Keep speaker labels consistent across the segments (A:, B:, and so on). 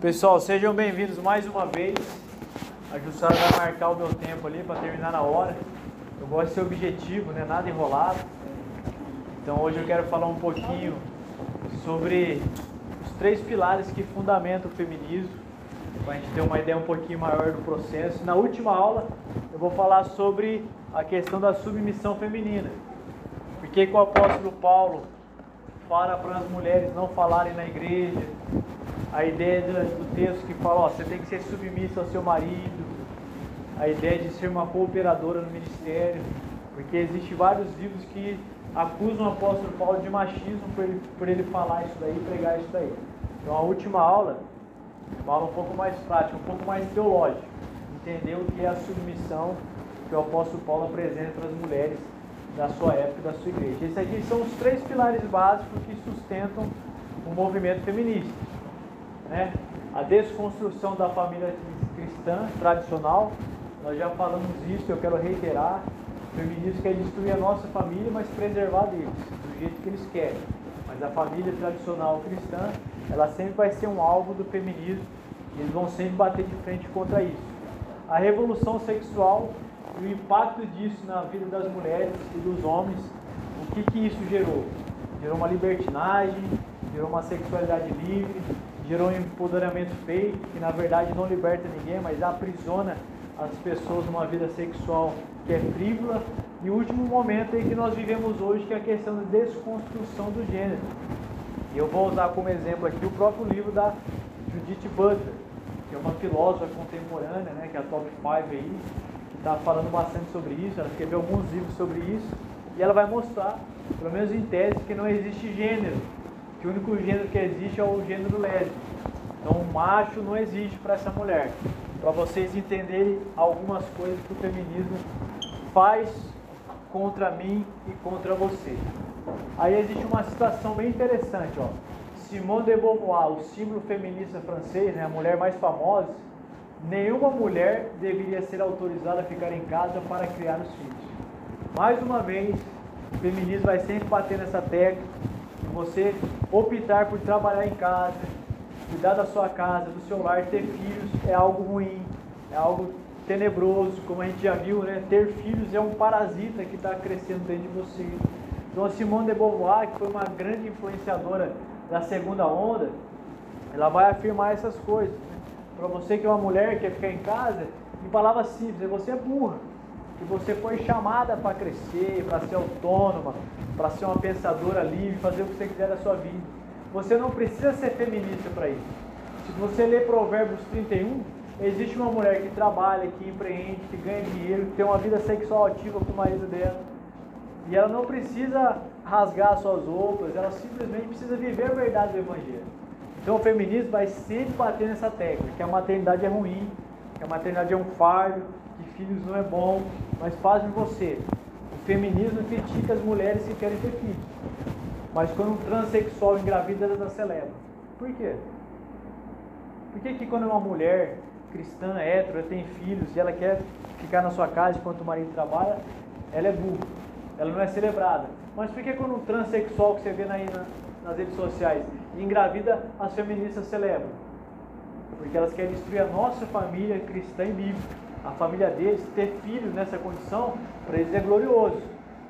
A: Pessoal, sejam bem-vindos mais uma vez. A Jussara vai marcar o meu tempo ali para terminar na hora. Eu gosto de ser objetivo, né? nada enrolado. Então hoje eu quero falar um pouquinho sobre os três pilares que fundamentam o feminismo, para a gente ter uma ideia um pouquinho maior do processo. Na última aula eu vou falar sobre a questão da submissão feminina. Porque que o apóstolo Paulo fala para as mulheres não falarem na igreja, a ideia do, do texto que fala, ó, você tem que ser submissa ao seu marido, a ideia de ser uma cooperadora no ministério, porque existem vários livros que acusam o apóstolo Paulo de machismo por ele, por ele falar isso daí, pregar isso daí. Então a última aula, uma aula um pouco mais prática, um pouco mais teológica, entender o que é a submissão que o apóstolo Paulo apresenta para as mulheres da sua época, da sua igreja. Esses aqui são os três pilares básicos que sustentam o movimento feminista. Né? A desconstrução da família cristã tradicional, nós já falamos isso, eu quero reiterar. O feminismo quer destruir a nossa família, mas preservar deles, do jeito que eles querem. Mas a família tradicional cristã, ela sempre vai ser um alvo do feminismo e eles vão sempre bater de frente contra isso. A revolução sexual e o impacto disso na vida das mulheres e dos homens, o que, que isso gerou? Gerou uma libertinagem, gerou uma sexualidade livre, gerou um empoderamento fake, que na verdade não liberta ninguém, mas aprisiona as pessoas numa vida sexual que é frívola. E o último momento aí que nós vivemos hoje, que é a questão da desconstrução do gênero. E eu vou usar como exemplo aqui o próprio livro da Judith Butler, que é uma filósofa contemporânea, né, que é a top 5 aí, está falando bastante sobre isso. Ela escreveu alguns livros sobre isso. E ela vai mostrar, pelo menos em tese, que não existe gênero que o único gênero que existe é o gênero lésbico. Então, o macho não existe para essa mulher. Para vocês entenderem algumas coisas que o feminismo faz contra mim e contra você. Aí existe uma situação bem interessante, ó. Simone de Beauvoir, o símbolo feminista francês, né, a mulher mais famosa, nenhuma mulher deveria ser autorizada a ficar em casa para criar os filhos. Mais uma vez, o feminismo vai sempre bater nessa tecla você optar por trabalhar em casa, cuidar da sua casa, do seu lar, ter filhos é algo ruim, é algo tenebroso, como a gente já viu, né? Ter filhos é um parasita que está crescendo dentro de você. Então a Simone de Beauvoir, que foi uma grande influenciadora da segunda onda, ela vai afirmar essas coisas. Para você que é uma mulher que quer ficar em casa, em palavras simples, você é burra que você foi chamada para crescer, para ser autônoma, para ser uma pensadora livre, fazer o que você quiser da sua vida. Você não precisa ser feminista para isso. Se você ler Provérbios 31, existe uma mulher que trabalha, que empreende, que ganha dinheiro, que tem uma vida sexual ativa com o marido dela. E ela não precisa rasgar suas roupas, ela simplesmente precisa viver a verdade do Evangelho. Então o feminismo vai sempre bater nessa tecla, que a maternidade é ruim, que a maternidade é um fardo, que filhos não é bom, mas fazem você. O feminismo critica as mulheres que querem ter filhos. Mas quando um transexual engravida, elas celebram. Por quê? Por que, que quando uma mulher cristã, hétero, tem filhos e ela quer ficar na sua casa enquanto o marido trabalha, ela é burra, ela não é celebrada. Mas por que quando um transexual que você vê na, nas redes sociais engravida, as feministas celebram? Porque elas querem destruir a nossa família cristã e bíblica a família deles, ter filhos nessa condição, para eles é glorioso.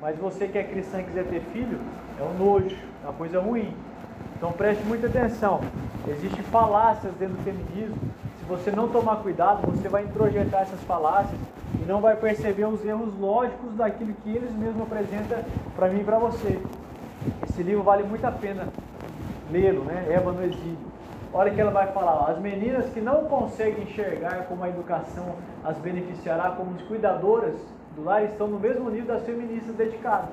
A: Mas você que é cristão e quiser ter filho, é um nojo, é uma coisa ruim. Então preste muita atenção. Existem falácias dentro do feminismo. Se você não tomar cuidado, você vai introjetar essas falácias e não vai perceber os erros lógicos daquilo que eles mesmos apresentam para mim e para você. Esse livro vale muito a pena lê-lo, né? Eva no exílio. Olha que ela vai falar, as meninas que não conseguem enxergar como a educação as beneficiará como cuidadoras do lar estão no mesmo nível das feministas dedicadas,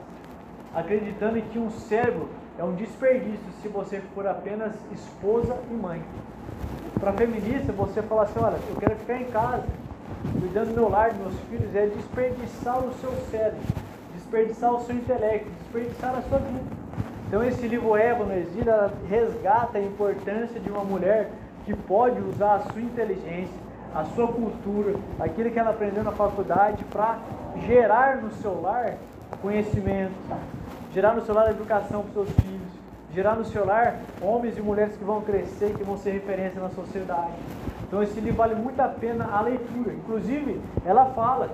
A: acreditando que um cérebro é um desperdício se você for apenas esposa e mãe. Para feminista, você fala assim, olha, eu quero ficar em casa, cuidando do meu lar, dos meus filhos, é desperdiçar o seu cérebro, desperdiçar o seu intelecto, desperdiçar a sua vida. Então esse livro Eva no exílio resgata a importância de uma mulher que pode usar a sua inteligência, a sua cultura, aquilo que ela aprendeu na faculdade para gerar no seu lar conhecimento, gerar no seu lar educação para os seus filhos, gerar no seu lar homens e mulheres que vão crescer, que vão ser referência na sociedade. Então esse livro vale muito a pena a leitura. Inclusive, ela fala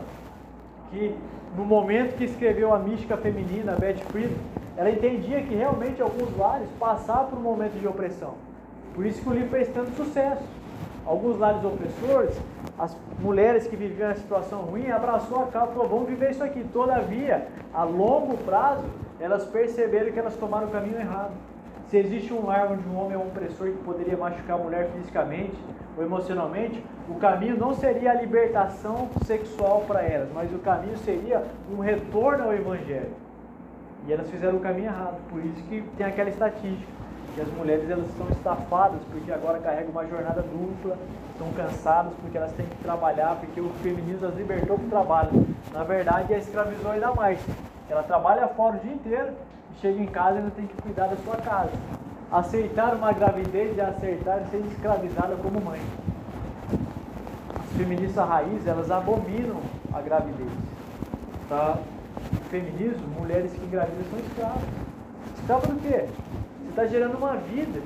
A: que no momento que escreveu a mística feminina, Beth Fried, ela entendia que realmente alguns lares passavam por um momento de opressão. Por isso que o livro fez tanto sucesso. Alguns lares opressores, as mulheres que viviam em situação ruim, abraçou a causa e falou, vamos viver isso aqui. Todavia, a longo prazo, elas perceberam que elas tomaram o caminho errado. Se existe um lar onde um homem é um opressor que poderia machucar a mulher fisicamente ou emocionalmente, o caminho não seria a libertação sexual para elas, mas o caminho seria um retorno ao Evangelho. E elas fizeram o caminho errado. Por isso que tem aquela estatística que as mulheres elas estão estafadas porque agora carregam uma jornada dupla, estão cansadas porque elas têm que trabalhar, porque o feminismo as libertou para o trabalho. Na verdade, a escravizou ainda mais. Ela trabalha fora o dia inteiro e chega em casa e ainda tem que cuidar da sua casa. Aceitar uma gravidez é aceitar ser escravizada como mãe. As feministas raiz, elas abominam a gravidez. Tá? Feminismo, mulheres que engravidam são escravas. Escrava do quê? Você está gerando uma vida.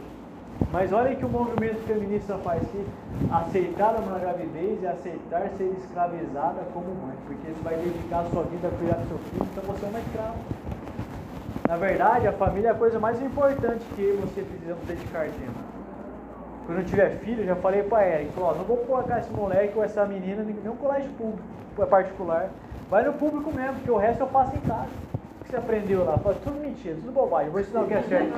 A: Mas olha que o movimento feminista faz se aceitar uma gravidez e aceitar ser escravizada como mãe, porque você vai dedicar a sua vida a cuidar do seu filho, então você é uma escrava. Na verdade, a família é a coisa mais importante que você precisamos dedicar tempo. Quando eu tiver filho, eu já falei para Eric, falou, não vou colocar esse moleque ou essa menina em nenhum colégio público, particular. Vai no público mesmo, porque o resto eu faço em casa. O que você aprendeu lá? Fala, tudo mentira, tudo bobagem, vou ensinar o que é certo.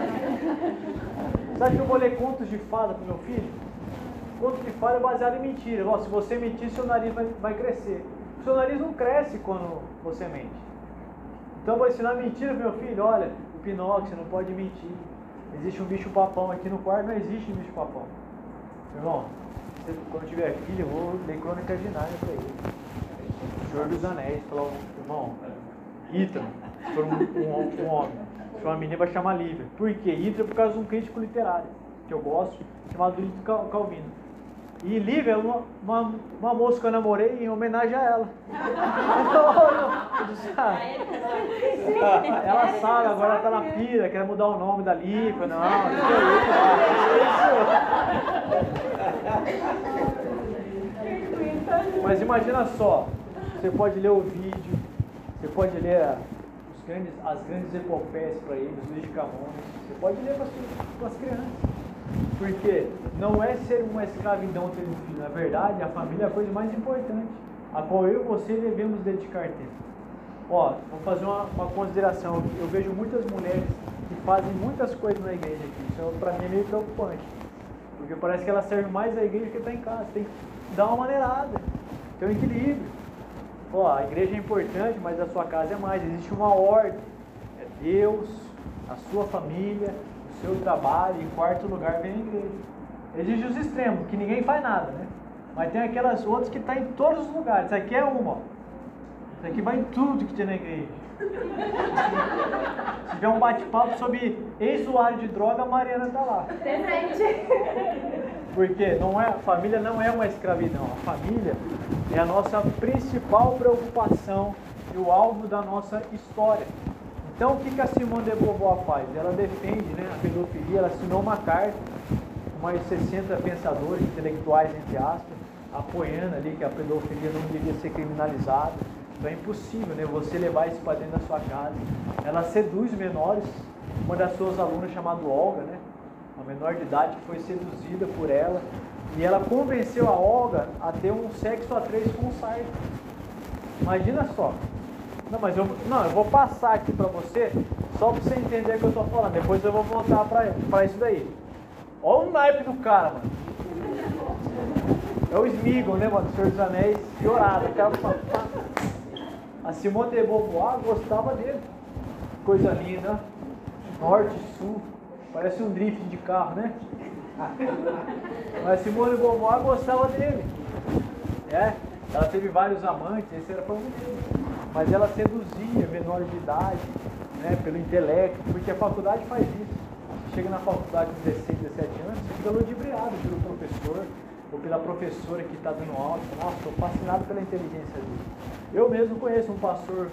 A: Sabe que eu vou ler contos de fada para meu filho? Contos de fada é baseado em mentira. Ó, se você mentir, seu nariz vai, vai crescer. O seu nariz não cresce quando você mente. Então eu vou ensinar mentira pro meu filho, olha, o Pinóquio, você não pode mentir. Existe um bicho papão aqui no quarto, não existe bicho papão. Irmão, quando tiver filho, eu vou ler Crônicas de Nárnia para ele. Senhor dos Anéis, falou, irmão, Ítalo, for um, um, um homem, for uma menina, vai chamar Lívia. Por quê? Ítalo é por causa de um crítico literário, que eu gosto, chamado Ítalo Calvino. E Lívia é uma, uma, uma, moça que eu namorei em homenagem a ela. ela sabe, agora ela tá na pira, quer mudar o nome da Lívia, não, não isso. Mas imagina só, você pode ler o vídeo, você pode ler os grandes, as grandes epopeias para eles, Luiz Camões, você pode ler para as crianças. Porque não é ser uma escravidão ter um filho. Na verdade, a família é a coisa mais importante, a qual eu e você devemos dedicar tempo. Ó, vou fazer uma, uma consideração. Eu vejo muitas mulheres que fazem muitas coisas na igreja aqui. Isso para mim é meio preocupante. Porque parece que elas servem mais a igreja que está em casa. Tem que dar uma maneirada, ter um equilíbrio. Ó, a igreja é importante, mas a sua casa é mais. Existe uma ordem. É Deus, a sua família, seu trabalho, em quarto lugar vem a igreja. Existe os extremos, que ninguém faz nada, né? Mas tem aquelas outras que estão tá em todos os lugares. Isso aqui é uma. Ó. Isso aqui vai em tudo que tem na igreja. Se tiver um bate-papo sobre ex-usuário de droga, a Mariana está lá. Presente. Porque não é, a família não é uma escravidão. A família é a nossa principal preocupação e o alvo da nossa história. Então, o que a Simone de Beauvoir faz? Ela defende né, a pedofilia, ela assinou uma carta com mais 60 pensadores, intelectuais, entre aspas, apoiando ali que a pedofilia não devia ser criminalizada. Então é impossível né, você levar isso para dentro da sua casa. Ela seduz menores, uma das suas alunas chamada Olga, né, menor de idade que foi seduzida por ela, e ela convenceu a Olga a ter um sexo a três com o Sartre. Imagina só, não, mas eu, não, eu vou passar aqui para você, só para você entender o que eu estou falando. Depois eu vou voltar para isso daí. Olha o naipe do cara, mano. É o Smeagol, né, mano? Senhor dos Anéis, piorado. Aquela... A Simone de Beauvoir gostava dele. Coisa linda. Norte, sul. Parece um drift de carro, né? Mas Simone Beauvoir gostava dele. É? Ela teve vários amantes, esse era para um dele mas ela seduzia menores de idade, né, pelo intelecto, porque a faculdade faz isso. Chega na faculdade com 16, 17 anos, fica ludibriado pelo professor ou pela professora que está dando aula. Nossa, estou fascinado pela inteligência dele. Eu mesmo conheço um pastor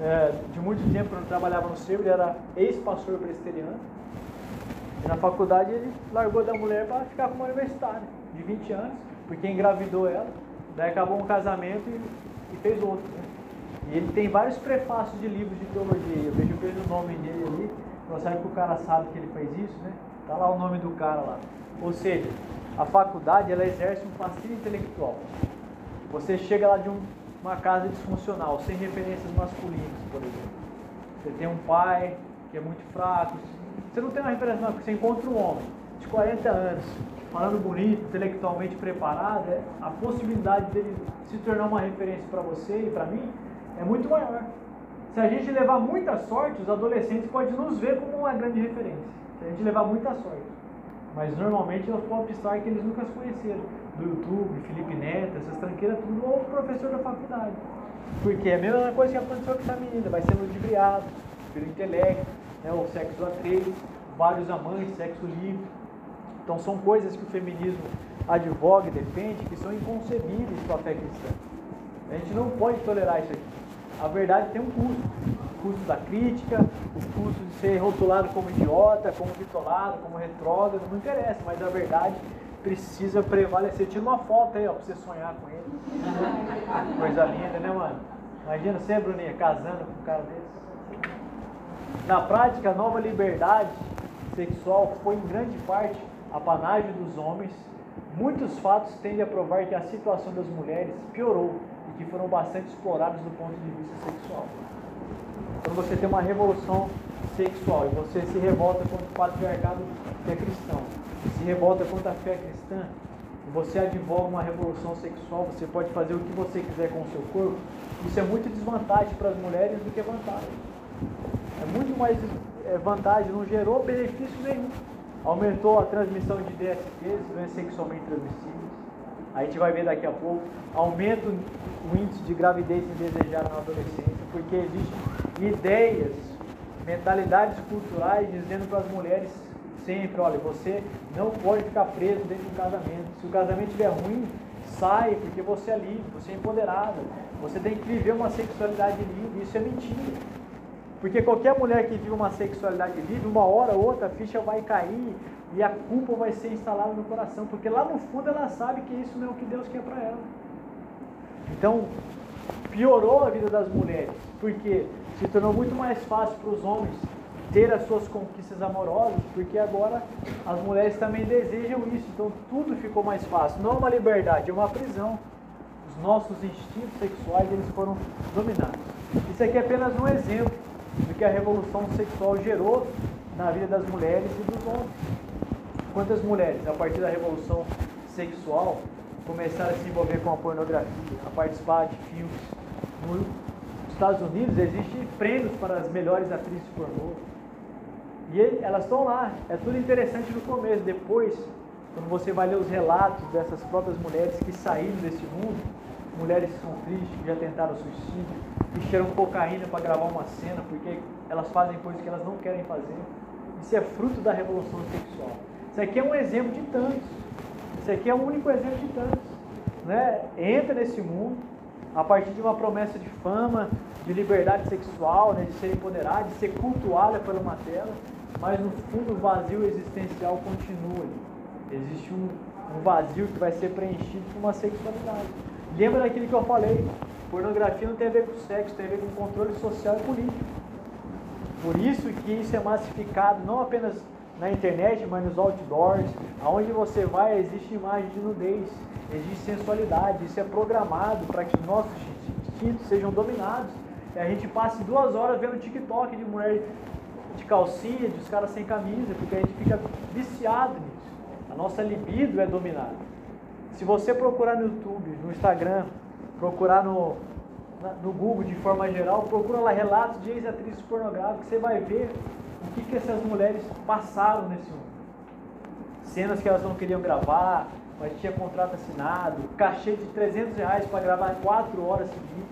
A: é, de muito tempo, quando trabalhava no CEU, ele era ex-pastor presbiteriano, E na faculdade ele largou da mulher para ficar com uma universitária de 20 anos, porque engravidou ela, daí acabou um casamento e, e fez outro. Né? E ele tem vários prefácios de livros de teologia. Eu vejo, o nome dele ali, não sabe que o cara sabe que ele fez isso, né? Tá lá o nome do cara lá. Ou seja, a faculdade ela exerce um fascínio intelectual. Você chega lá de um, uma casa disfuncional, sem referências masculinas, por exemplo. Você tem um pai que é muito fraco. Você não tem uma referência masculina, você encontra um homem de 40 anos, falando bonito, intelectualmente preparado, é, a possibilidade dele se tornar uma referência para você e para mim é muito maior. Se a gente levar muita sorte, os adolescentes podem nos ver como uma grande referência. Se a gente levar muita sorte. Mas normalmente é os popstar que eles nunca conheceram. Do YouTube, Felipe Neto, essas tranqueiras, tudo, ou professor da faculdade. Porque é a mesma coisa que aconteceu com essa menina, vai ser ludibriado pelo intelecto, né, o sexo a três, vários amantes, sexo livre. Então são coisas que o feminismo advoga e defende que são inconcebíveis para a fé cristã. A gente não pode tolerar isso aqui. A verdade tem um custo. O custo da crítica, o custo de ser rotulado como idiota, como vitolado, como retrógrado, não interessa, mas a verdade precisa prevalecer. Tira uma foto aí, ó, pra você sonhar com ele. Coisa linda, né, mano? Imagina você, Bruninha, casando com um cara desse. Na prática, a nova liberdade sexual foi em grande parte apanágio dos homens. Muitos fatos tendem a provar que a situação das mulheres piorou e que foram bastante explorados do ponto de vista sexual. Quando você tem uma revolução sexual e você se revolta contra o patriarcado que é cristão, se revolta contra a fé cristã, e você advoga uma revolução sexual, você pode fazer o que você quiser com o seu corpo, isso é muito desvantagem para as mulheres do que vantagem. É muito mais é, vantagem, não gerou benefício nenhum. Aumentou a transmissão de DSTs, doenças sexualmente transmissíveis. A gente vai ver daqui a pouco. Aumenta o índice de gravidez indesejada na adolescência, porque existem ideias, mentalidades culturais dizendo para as mulheres sempre, olha, você não pode ficar preso dentro de um casamento. Se o casamento estiver ruim, sai, porque você é livre, você é empoderada. Você tem que viver uma sexualidade livre. Isso é mentira. Porque qualquer mulher que vive uma sexualidade livre, uma hora ou outra a ficha vai cair e a culpa vai ser instalada no coração. Porque lá no fundo ela sabe que isso não é o que Deus quer para ela. Então, piorou a vida das mulheres, porque se tornou muito mais fácil para os homens ter as suas conquistas amorosas, porque agora as mulheres também desejam isso, então tudo ficou mais fácil. Não é uma liberdade, é uma prisão. Os nossos instintos sexuais eles foram dominados. Isso aqui é apenas um exemplo do que a revolução sexual gerou na vida das mulheres e dos homens. Quantas mulheres, a partir da revolução sexual, começaram a se envolver com a pornografia, a participar de filmes. Nos Estados Unidos existem prêmios para as melhores atrizes pornô. E elas estão lá. É tudo interessante no começo. Depois, quando você vai ler os relatos dessas próprias mulheres que saíram desse mundo, mulheres que são tristes, que já tentaram suicídio, que cheiram cocaína para gravar uma cena, porque elas fazem coisas que elas não querem fazer. Isso é fruto da revolução sexual. Isso aqui é um exemplo de tantos. Esse aqui é o único exemplo de tantos. Né? Entra nesse mundo a partir de uma promessa de fama, de liberdade sexual, né? de ser empoderada, de ser cultuada por uma tela, mas no fundo o vazio existencial continua. Existe um, um vazio que vai ser preenchido por uma sexualidade. Lembra daquilo que eu falei? Pornografia não tem a ver com sexo, tem a ver com controle social e político. Por isso que isso é massificado não apenas na internet, mas nos outdoors, aonde você vai existe imagem de nudez, existe sensualidade, isso é programado para que os nossos instintos sejam dominados. E a gente passe duas horas vendo TikTok de mulher de calcinha, de os caras sem camisa, porque a gente fica viciado nisso. A nossa libido é dominada. Se você procurar no YouTube, no Instagram, procurar no, no Google de forma geral, procura lá relatos de ex-atrizes pornográficas, você vai ver o que, que essas mulheres passaram nesse mundo. Cenas que elas não queriam gravar, mas tinha contrato assinado, cachê de 300 reais para gravar 4 horas seguidas.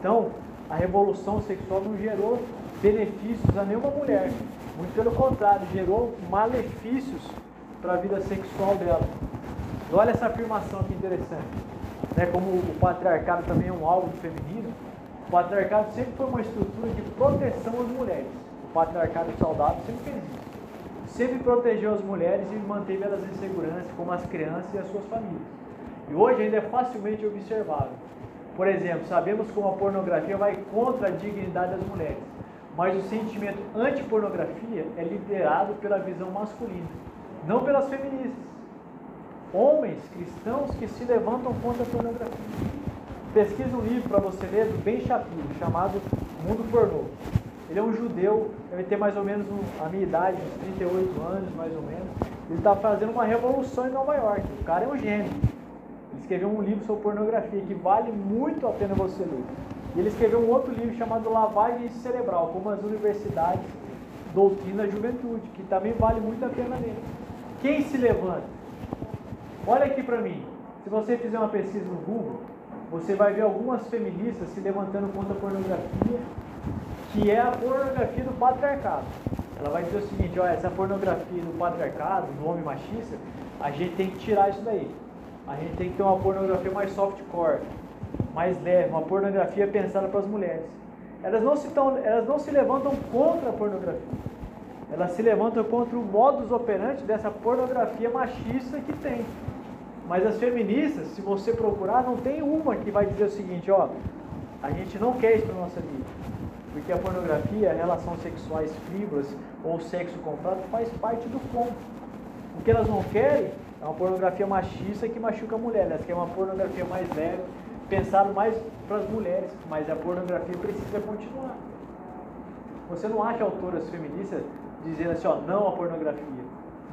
A: Então, a revolução sexual não gerou benefícios a nenhuma mulher. Muito pelo contrário, gerou malefícios para a vida sexual dela. Olha essa afirmação aqui interessante. Né, como o patriarcado também é um alvo do feminismo, o patriarcado sempre foi uma estrutura de proteção às mulheres patriarcado saudável sempre fez isso. sempre protegeu as mulheres e manteve elas em segurança, como as crianças e as suas famílias. E hoje ainda é facilmente observável. Por exemplo, sabemos como a pornografia vai contra a dignidade das mulheres, mas o sentimento anti-pornografia é liderado pela visão masculina, não pelas feministas. Homens cristãos que se levantam contra a pornografia. Pesquisa um livro para você ler do Ben Shapiro, chamado Mundo Pornô. Ele é um judeu, deve ter mais ou menos a minha idade, uns 38 anos, mais ou menos. Ele está fazendo uma revolução em Nova York. O cara é um gênio. Ele escreveu um livro sobre pornografia que vale muito a pena você ler. E ele escreveu um outro livro chamado Lavagem Cerebral, como as universidades doutrina da juventude, que também vale muito a pena ler. Quem se levanta? Olha aqui para mim. Se você fizer uma pesquisa no Google, você vai ver algumas feministas se levantando contra a pornografia, que é a pornografia do patriarcado. Ela vai dizer o seguinte, olha, essa pornografia do patriarcado, do homem machista, a gente tem que tirar isso daí. A gente tem que ter uma pornografia mais softcore, mais leve, uma pornografia pensada para as mulheres. Elas não, se tão, elas não se levantam contra a pornografia. Elas se levantam contra o modus operandi dessa pornografia machista que tem. Mas as feministas, se você procurar, não tem uma que vai dizer o seguinte, ó, a gente não quer isso para nossa vida. Porque a pornografia, relações sexuais frívolas ou sexo comprado faz parte do combo. O que elas não querem é uma pornografia machista que machuca a mulher. Elas querem uma pornografia mais leve, pensado mais para as mulheres, mas a pornografia precisa continuar. Você não acha autoras feministas dizendo assim, ó, não a pornografia.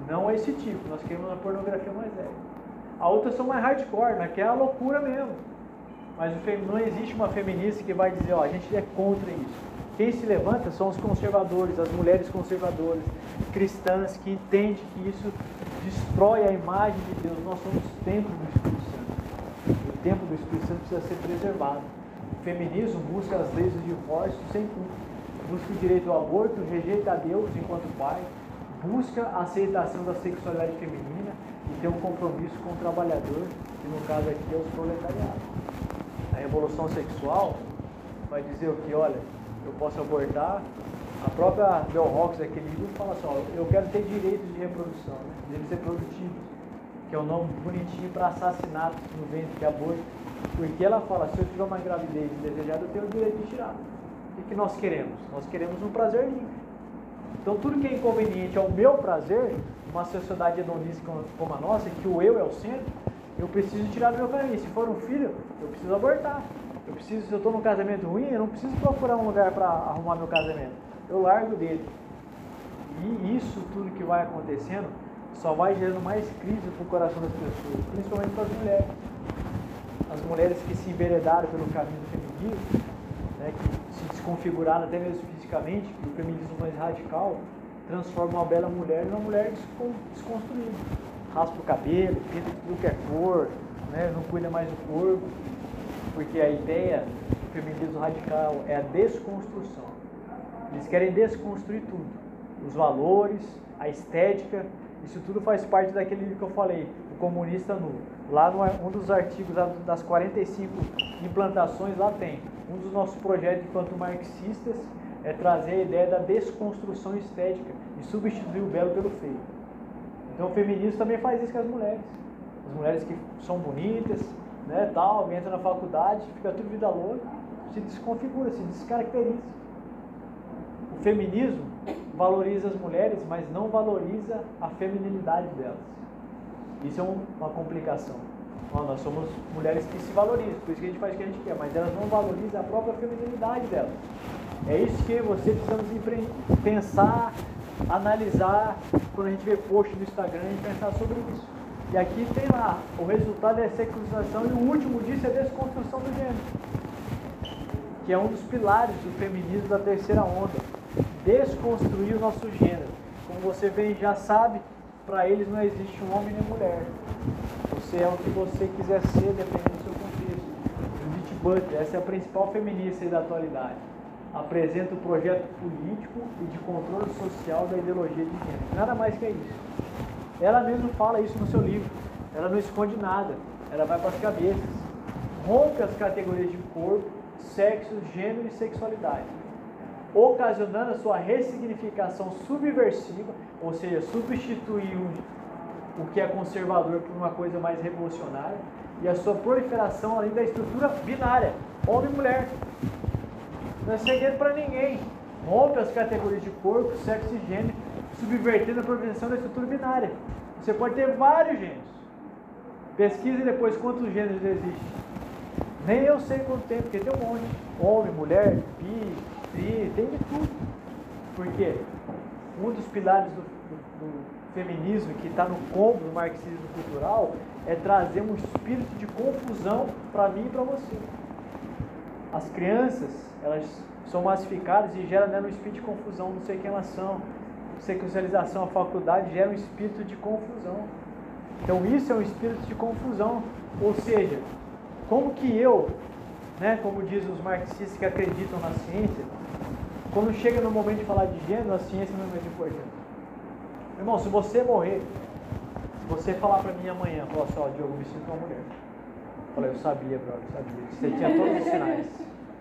A: Não é esse tipo, nós queremos uma pornografia mais leve. A outras são mais hardcore, naquela né, é loucura mesmo. Mas não existe uma feminista que vai dizer, ó, a gente é contra isso. Quem se levanta são os conservadores, as mulheres conservadoras, cristãs, que entendem que isso destrói a imagem de Deus. Nós somos templo do Espírito Santo. O templo do Espírito Santo precisa ser preservado. O feminismo busca as leis do divórcio sem culpa. Busca o direito ao aborto, rejeita a Deus enquanto pai, busca a aceitação da sexualidade feminina tem um compromisso com o trabalhador, que no caso aqui é os proletariados. A revolução sexual vai dizer o que? Olha, eu posso abortar. A própria Bell Hawks, aquele livro, fala assim, eu quero ter direitos de reprodução, né? de ser produtivo, que é um nome bonitinho para assassinato no ventre, é aborto. Porque ela fala, se eu tiver uma gravidez indesejada, eu tenho o direito de tirar. O que nós queremos? Nós queremos um prazer livre. Então tudo que é inconveniente ao meu prazer, uma sociedade hedonista como a nossa, que o eu é o centro, eu preciso tirar do meu caminho. Se for um filho, eu preciso abortar. Eu preciso, se eu estou num casamento ruim, eu não preciso procurar um lugar para arrumar meu casamento. Eu largo dele. E isso tudo que vai acontecendo só vai gerando mais crise para o coração das pessoas, principalmente para as mulheres. As mulheres que se enveredaram pelo caminho do feminismo, né, que se desconfiguraram até mesmo fisicamente, o feminismo mais radical transforma uma bela mulher em uma mulher desconstruída. Raspa o cabelo, pinta tudo que é cor, né, não cuida mais do corpo porque a ideia do feminismo radical é a desconstrução. Eles querem desconstruir tudo. Os valores, a estética, isso tudo faz parte daquele livro que eu falei, o comunista nu. Lá no um dos artigos das 45 implantações, lá tem. Um dos nossos projetos enquanto marxistas é trazer a ideia da desconstrução estética e substituir o belo pelo feio. Então o feminismo também faz isso com as mulheres. As mulheres que são bonitas, né, tal, entra na faculdade, fica tudo vida louca, se desconfigura, se descaracteriza. O feminismo valoriza as mulheres, mas não valoriza a feminilidade delas. Isso é um, uma complicação. Bom, nós somos mulheres que se valorizam, por isso que a gente faz o que a gente quer, mas elas não valorizam a própria feminilidade delas. É isso que você precisamos pensar, analisar, quando a gente vê post no Instagram e pensar sobre isso. E aqui tem lá, o resultado é a secularização e o último disso é a desconstrução do gênero, que é um dos pilares do feminismo da terceira onda. Desconstruir o nosso gênero. Como você bem já sabe, para eles não existe um homem nem mulher. Você é o que você quiser ser, dependendo do seu contexto. Judith Butler, essa é a principal feminista da atualidade. Apresenta o projeto político e de controle social da ideologia de gênero. Nada mais que isso. Ela mesmo fala isso no seu livro. Ela não esconde nada. Ela vai para as cabeças. Rompe as categorias de corpo, sexo, gênero e sexualidade. Ocasionando a sua ressignificação subversiva, ou seja, substituir o, que é conservador por uma coisa mais revolucionária, e a sua proliferação além da estrutura binária, homem e mulher. Não é segredo para ninguém. Rompe as categorias de corpo, sexo e gênero, subvertendo a proteção da estrutura binária. Você pode ter vários gêneros. Pesquise depois quantos gêneros existem. Nem eu sei quanto tem, porque tem um monte. Homem, mulher, bi, tri, tem de tudo. Por quê? Um dos pilares do, do, do feminismo que está no combo do marxismo cultural é trazer um espírito de confusão para mim e para você. As crianças, elas são massificadas e geram né, um espírito de confusão, não sei quem elas são. Sexualização, a faculdade gera um espírito de confusão. Então isso é um espírito de confusão. Ou seja, como que eu, né, como dizem os marxistas que acreditam na ciência, quando chega no momento de falar de gênero, a ciência não é mais importante. Irmão, se você morrer, se você falar para mim amanhã, falar assim, ó, Diogo, me sinto uma mulher. Eu falei, eu sabia, brother, eu sabia. Você tinha todos os sinais.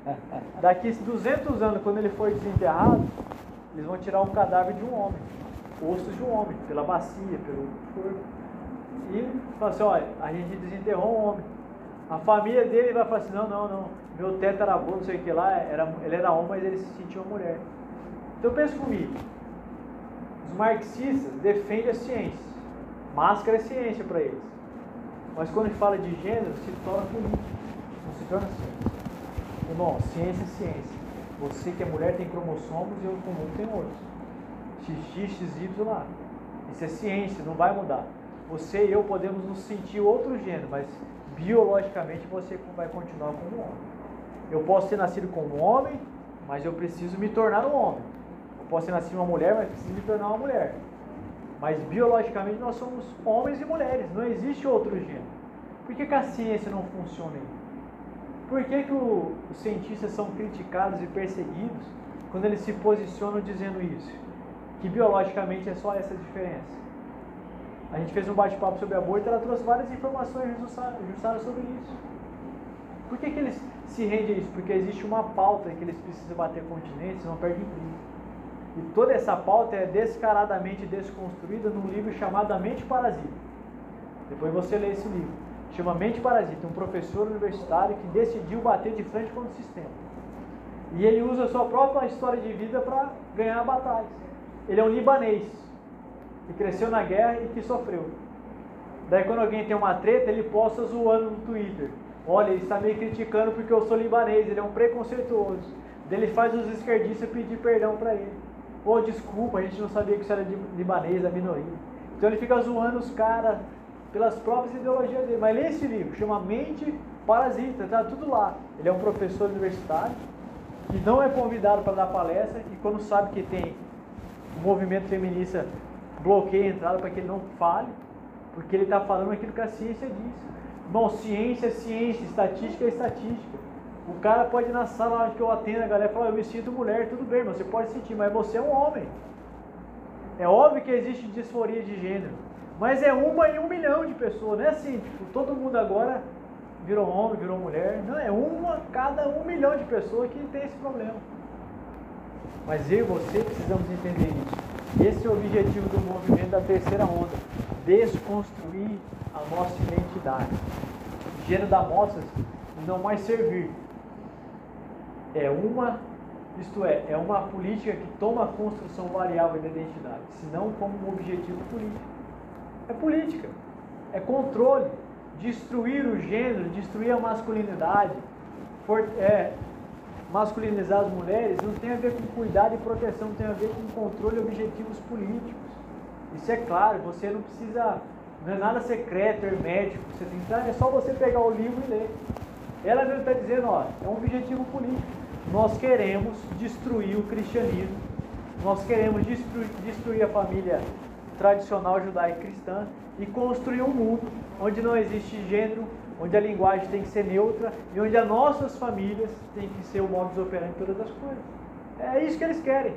A: Daqui 200 anos, quando ele for desenterrado, eles vão tirar um cadáver de um homem, ossos de um homem, pela bacia, pelo corpo. E falar assim, olha, a gente desenterrou um homem. A família dele vai falar assim, não, não, não, meu teto era bom, não sei o que lá, era, ele era homem, mas ele se sentia mulher. Então pensa comigo, os marxistas defendem a ciência, máscara é ciência para eles. Mas quando fala de gênero, se torna política, não se torna ciência. Irmão, ciência é ciência. Você que é mulher tem cromossomos e eu como tem outros. XX, XY lá. Isso é ciência, não vai mudar. Você e eu podemos nos sentir outro gênero, mas biologicamente você vai continuar como homem. Eu posso ter nascido como um homem, mas eu preciso me tornar um homem. Eu posso ter nascido uma mulher, mas preciso me tornar uma mulher. Mas biologicamente nós somos homens e mulheres, não existe outro gênero. Por que, que a ciência não funciona aí? Por que, que o, os cientistas são criticados e perseguidos quando eles se posicionam dizendo isso? Que biologicamente é só essa diferença. A gente fez um bate-papo sobre aborto e ela trouxe várias informações ajustadas sobre isso. Por que, que eles se rendem a isso? Porque existe uma pauta que eles precisam bater continente, senão perdem briga. E toda essa pauta é descaradamente desconstruída num livro chamado A Mente Parasita. Depois você lê esse livro. Chama Mente Parasita, um professor universitário que decidiu bater de frente com o sistema. E ele usa a sua própria história de vida para ganhar batalhas. Ele é um libanês que cresceu na guerra e que sofreu. Daí quando alguém tem uma treta, ele posta zoando no Twitter. Olha, ele está me criticando porque eu sou libanês, ele é um preconceituoso. Ele faz os esquerdistas pedir perdão para ele. Pô, desculpa, a gente não sabia que isso era libanês, da minoria. Então ele fica zoando os caras pelas próprias ideologias dele. Mas lê esse livro, chama Mente Parasita, tá tudo lá. Ele é um professor universitário que não é convidado para dar palestra e quando sabe que tem o movimento feminista bloqueia a entrada para que ele não fale, porque ele está falando aquilo que a ciência diz. Bom, ciência é ciência, estatística é estatística. O cara pode ir na sala onde eu atendo a galera falar, eu me sinto mulher, tudo bem, você pode sentir, mas você é um homem. É óbvio que existe disforia de gênero, mas é uma em um milhão de pessoas, não é assim, tipo, todo mundo agora virou homem, virou mulher. Não, é uma cada um milhão de pessoas que tem esse problema. Mas eu e você precisamos entender isso. Esse é o objetivo do movimento da terceira onda: desconstruir a nossa identidade. O gênero da moças não mais servir. É uma, isto é, é uma política que toma a construção variável da identidade, senão como um objetivo político. É política, é controle, destruir o gênero, destruir a masculinidade, for, é, masculinizar as mulheres não tem a ver com cuidado e proteção, tem a ver com controle e objetivos políticos. Isso é claro, você não precisa, não é nada secreto, hermético, você tem que, é só você pegar o livro e ler. Ela mesmo está dizendo, ó, é um objetivo político. Nós queremos destruir o cristianismo, nós queremos destruir, destruir a família tradicional judaica cristã e construir um mundo onde não existe gênero, onde a linguagem tem que ser neutra e onde as nossas famílias têm que ser o modus operandi de todas as coisas. É isso que eles querem.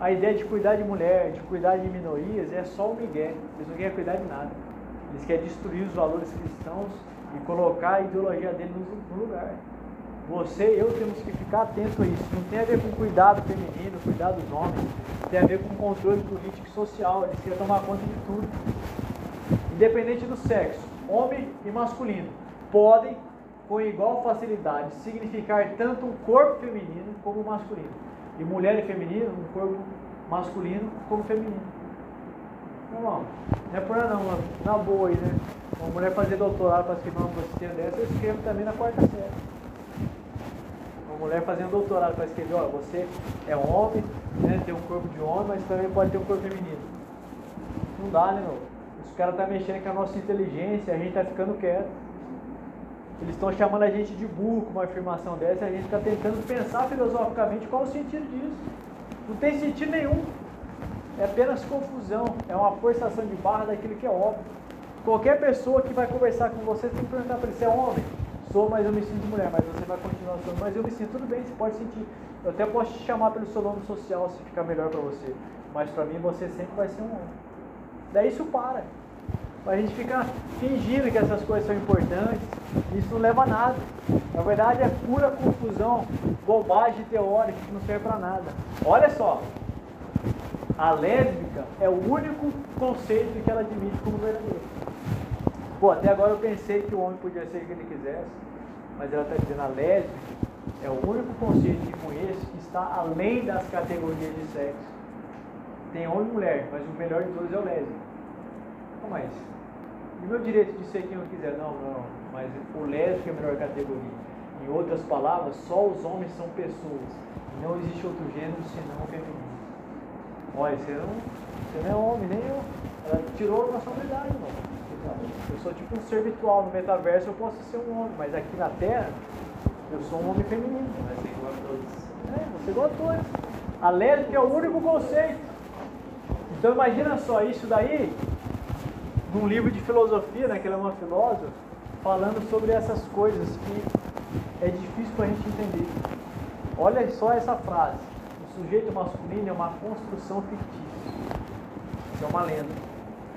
A: A ideia de cuidar de mulher, de cuidar de minorias, é só o Miguel. Eles não querem cuidar de nada. Eles querem destruir os valores cristãos e colocar a ideologia dele no lugar. Você e eu temos que ficar atento a isso. Não tem a ver com cuidado feminino, cuidado dos homens. Tem a ver com controle político e social. Eles querem tomar conta de tudo. Independente do sexo, homem e masculino, podem, com igual facilidade, significar tanto um corpo feminino como masculino. E mulher e feminino, um corpo masculino como feminino. Não, não é por não, na boa aí, né? Uma mulher fazer doutorado para escrever uma besteira dessa, eu escrevo também na quarta série. Uma mulher fazendo doutorado para escrever, olha, você é homem, né, tem um corpo de homem, mas também pode ter um corpo feminino. Não dá, né, meu? Os caras estão tá mexendo com a nossa inteligência, a gente está ficando quieto. Eles estão chamando a gente de burro com uma afirmação dessa, e a gente está tentando pensar filosoficamente qual o sentido disso. Não tem sentido nenhum. É apenas confusão, é uma forçação de barra daquilo que é óbvio. Qualquer pessoa que vai conversar com você tem que perguntar para ele se é homem. Sou, mas eu me sinto mulher, mas você vai continuar sendo, mas eu me sinto tudo bem, você pode sentir. Eu até posso te chamar pelo seu nome social se ficar melhor para você. Mas para mim você sempre vai ser um homem. Daí isso para. A gente ficar fingindo que essas coisas são importantes, isso não leva a nada. Na verdade é pura confusão, bobagem teórica que não serve para nada. Olha só, a lésbica é o único conceito que ela admite como verdadeiro. Pô, até agora eu pensei que o homem podia ser o que ele quisesse, mas ela está dizendo a lésbica é o único conceito que conheço que está além das categorias de sexo. Tem homem e mulher, mas o melhor de todos é o lésbico. Não mais. E o meu direito de ser quem eu quiser? Não, não. Mas o lésbico é a melhor categoria. Em outras palavras, só os homens são pessoas. Não existe outro gênero senão o feminino. Olha, você não, você não é homem, nem eu. Ela tirou a nossa humildade, irmão. Eu sou tipo um ser virtual. No metaverso eu posso ser um homem, mas aqui na Terra eu sou um homem feminino. Vai ser igual a todos. É, você igual a todos. A lésbica é o único conceito. Então imagina só isso daí num livro de filosofia, né, que ela é uma filósofa, falando sobre essas coisas que é difícil para a gente entender. Olha só essa frase sujeito masculino é uma construção fictícia. Isso é uma lenda.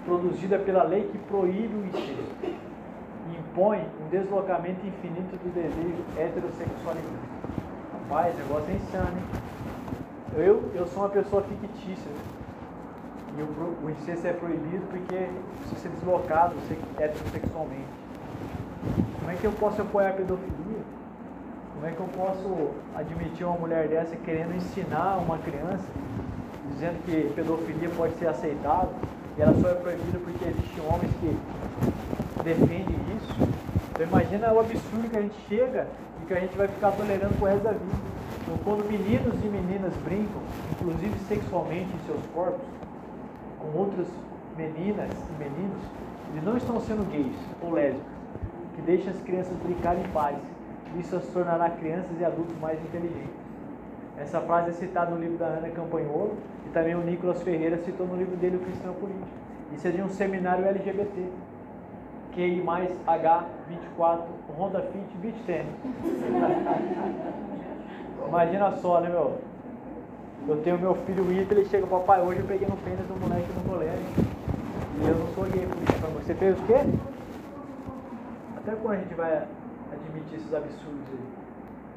A: Produzida pela lei que proíbe o incesto. E impõe um deslocamento infinito do desejo heterossexualidade. Rapaz, o negócio é insano, hein? Eu, eu sou uma pessoa fictícia. E o, o incesto é proibido porque precisa ser deslocado heterossexualmente. Como é que eu posso apoiar a pedofilia? Como é que eu posso admitir uma mulher dessa querendo ensinar uma criança, dizendo que pedofilia pode ser aceitável e ela só é proibida porque existem homens que defendem isso? Então imagina o absurdo que a gente chega e que a gente vai ficar tolerando pro resto da vida. Então, quando meninos e meninas brincam, inclusive sexualmente em seus corpos, com outras meninas e meninos, eles não estão sendo gays ou lésbicos, que deixam as crianças brincarem em paz isso as tornará crianças e adultos mais inteligentes. Essa frase é citada no livro da Ana Campanholo e também o Nicolas Ferreira citou no livro dele, O Cristão Político. Isso é de um seminário LGBT. QI mais H24, Honda Fit, Beach Tennis. Imagina só, né, meu? Eu tenho meu filho Ítalo, ele chega, papai, hoje eu peguei no pênis do moleque no colégio. E eu não sou gay por isso. Você fez o quê? Até quando a gente vai admitir esses absurdos aí?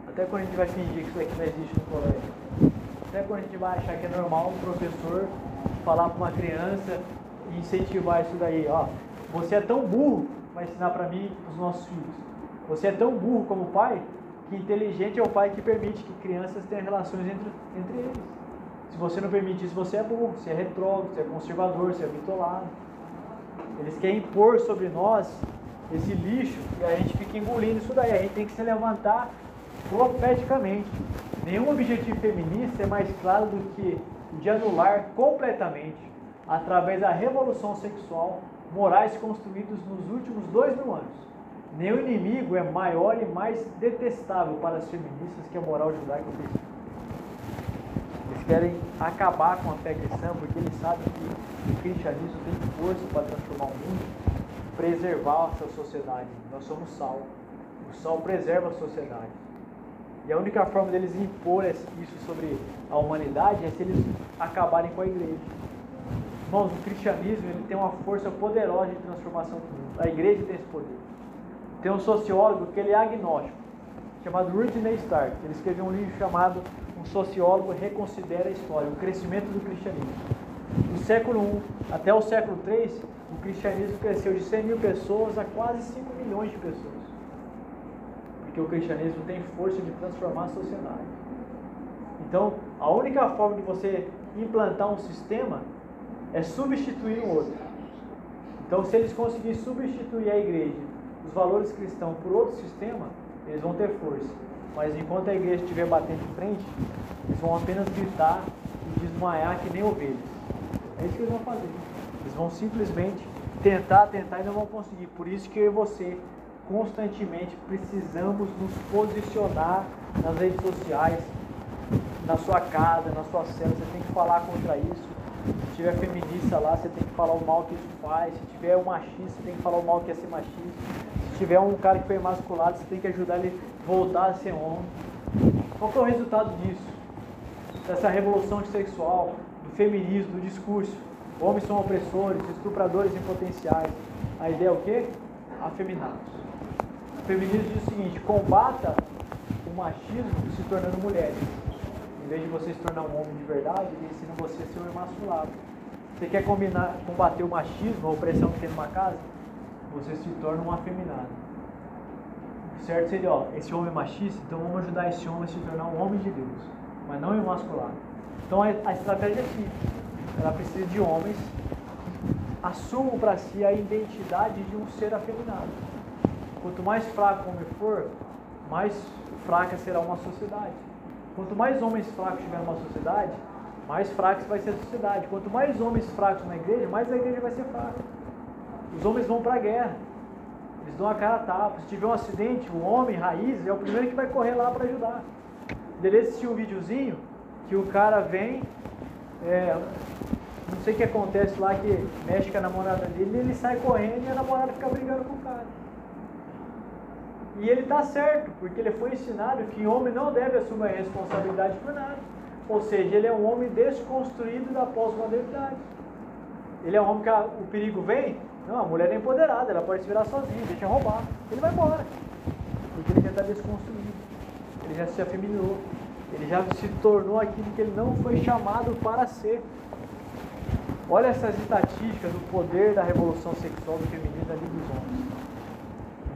A: Até quando a gente vai fingir que isso aqui não existe no colégio? Até quando a gente vai achar que é normal um professor falar para uma criança e incentivar isso daí? Ó, você é tão burro, vai ensinar para mim os nossos filhos. Você é tão burro como pai que inteligente é o pai que permite que crianças tenham relações entre, entre eles. Se você não permite isso, você é burro, você é retrógrado, você é conservador, você é bitolado. Eles querem impor sobre nós esse lixo e a gente fica engolindo isso daí. A gente tem que se levantar profeticamente. Nenhum objetivo feminista é mais claro do que de anular completamente, através da revolução sexual, morais construídos nos últimos dois mil anos. Nenhum inimigo é maior e mais detestável para as feministas que a moral judaico-cristã. Querem acabar com a fé cristã porque eles sabem que o cristianismo tem força para transformar o mundo preservar a sua sociedade. Nós somos sal. O sal preserva a sociedade. E a única forma deles impor isso sobre a humanidade é se eles acabarem com a igreja. Irmãos, o cristianismo ele tem uma força poderosa de transformação do mundo. A igreja tem esse poder. Tem um sociólogo que ele é agnóstico. chamado Rodney Stark. Ele escreveu um livro chamado Um Sociólogo Reconsidera a História, o Crescimento do Cristianismo. Do século I até o século III, o cristianismo cresceu de 100 mil pessoas a quase 5 milhões de pessoas. Porque o cristianismo tem força de transformar a sociedade. Então, a única forma de você implantar um sistema é substituir um outro. Então, se eles conseguirem substituir a igreja, os valores cristãos, por outro sistema, eles vão ter força. Mas enquanto a igreja estiver batendo de frente, eles vão apenas gritar e desmaiar que nem ovelhas. É isso que eles vão fazer. Eles vão simplesmente tentar, tentar e não vão conseguir. Por isso que eu e você constantemente precisamos nos posicionar nas redes sociais, na sua casa, na sua célula, você tem que falar contra isso. Se tiver feminista lá, você tem que falar o mal que isso faz. Se tiver um machista, você tem que falar o mal que é ser machista. Tiver um cara que foi emasculado, você tem que ajudar ele a voltar a ser homem. Qual é o resultado disso? Dessa revolução sexual, do feminismo, do discurso. Homens são opressores, estupradores em potenciais. A ideia é o quê? Afeminados. O feminismo diz o seguinte: combata o machismo se tornando mulheres vez de você se tornar um homem de verdade, ele ensina você a ser um emasculado. Você quer combinar, combater o machismo, a opressão que tem numa casa? Você se torna um afeminado. Certo seria, ó, esse homem é machista, então vamos ajudar esse homem a se tornar um homem de Deus, mas não emasculado. Então a, estratégia é simples. Ela precisa de homens assumam para si a identidade de um ser afeminado. Quanto mais fraco o homem for, mais fraca será uma sociedade. Quanto mais homens fracos tiver numa sociedade, mais fraca vai ser a sociedade. Quanto mais homens fracos na igreja, mais a igreja vai ser fraca. Os homens vão para a guerra. Eles dão a cara a tapa. Se tiver um acidente, o homem raiz é o primeiro que vai correr lá para ajudar. Beleza? Assistir um videozinho que o cara vem, é, não sei o que acontece lá, que mexe com a namorada dele, ele sai correndo e a namorada fica brigando com o cara. E ele está certo, porque ele foi ensinado que homem não deve assumir a responsabilidade por nada. Ou seja, ele é um homem desconstruído da pós-modernidade. Ele é um homem que o perigo vem, não, a mulher é empoderada, ela pode se virar sozinha, deixa roubar. Ele vai embora. Porque ele já está desconstruído. Ele já se afeminou. Ele já se tornou aquilo que ele não foi chamado para ser. Olha essas estatísticas do poder da revolução sexual do feminismo ali dos homens.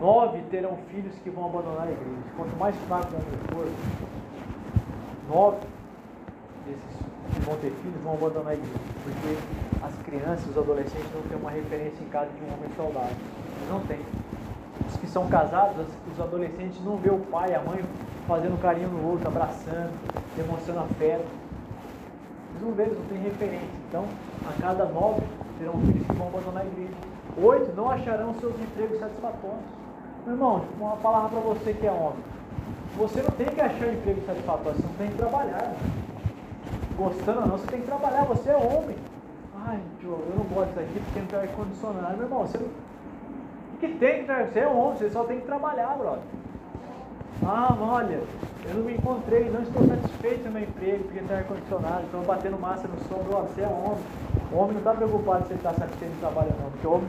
A: Nove terão filhos que vão abandonar a igreja. Quanto mais fraco o homem for, nove desses que vão ter filhos vão abandonar a igreja. Porque as crianças, os adolescentes não têm uma referência em casa de um homem saudável. Eles não têm. Os que são casados, os adolescentes não vê o pai e a mãe fazendo carinho no outro, abraçando, demonstrando afeto. Eles não vê, eles não têm referência. Então, a cada nove terão filhos que vão abandonar a igreja. Oito não acharão seus empregos satisfatórios. Meu irmão, uma palavra para você que é homem. Você não tem que achar emprego satisfatório, você não tem que trabalhar. Gostando ou não, você tem que trabalhar, você é homem. Ai, Joe, eu não gosto disso aqui porque não tem ar-condicionado. Meu irmão, você. O que tem que Você é homem, você só tem que trabalhar, brother. Ah, olha, eu não me encontrei, não estou satisfeito no meu emprego porque tem ar-condicionado, estou batendo massa no som. Você é homem. O homem não está preocupado se ele está satisfeito no trabalho, não. Porque o homem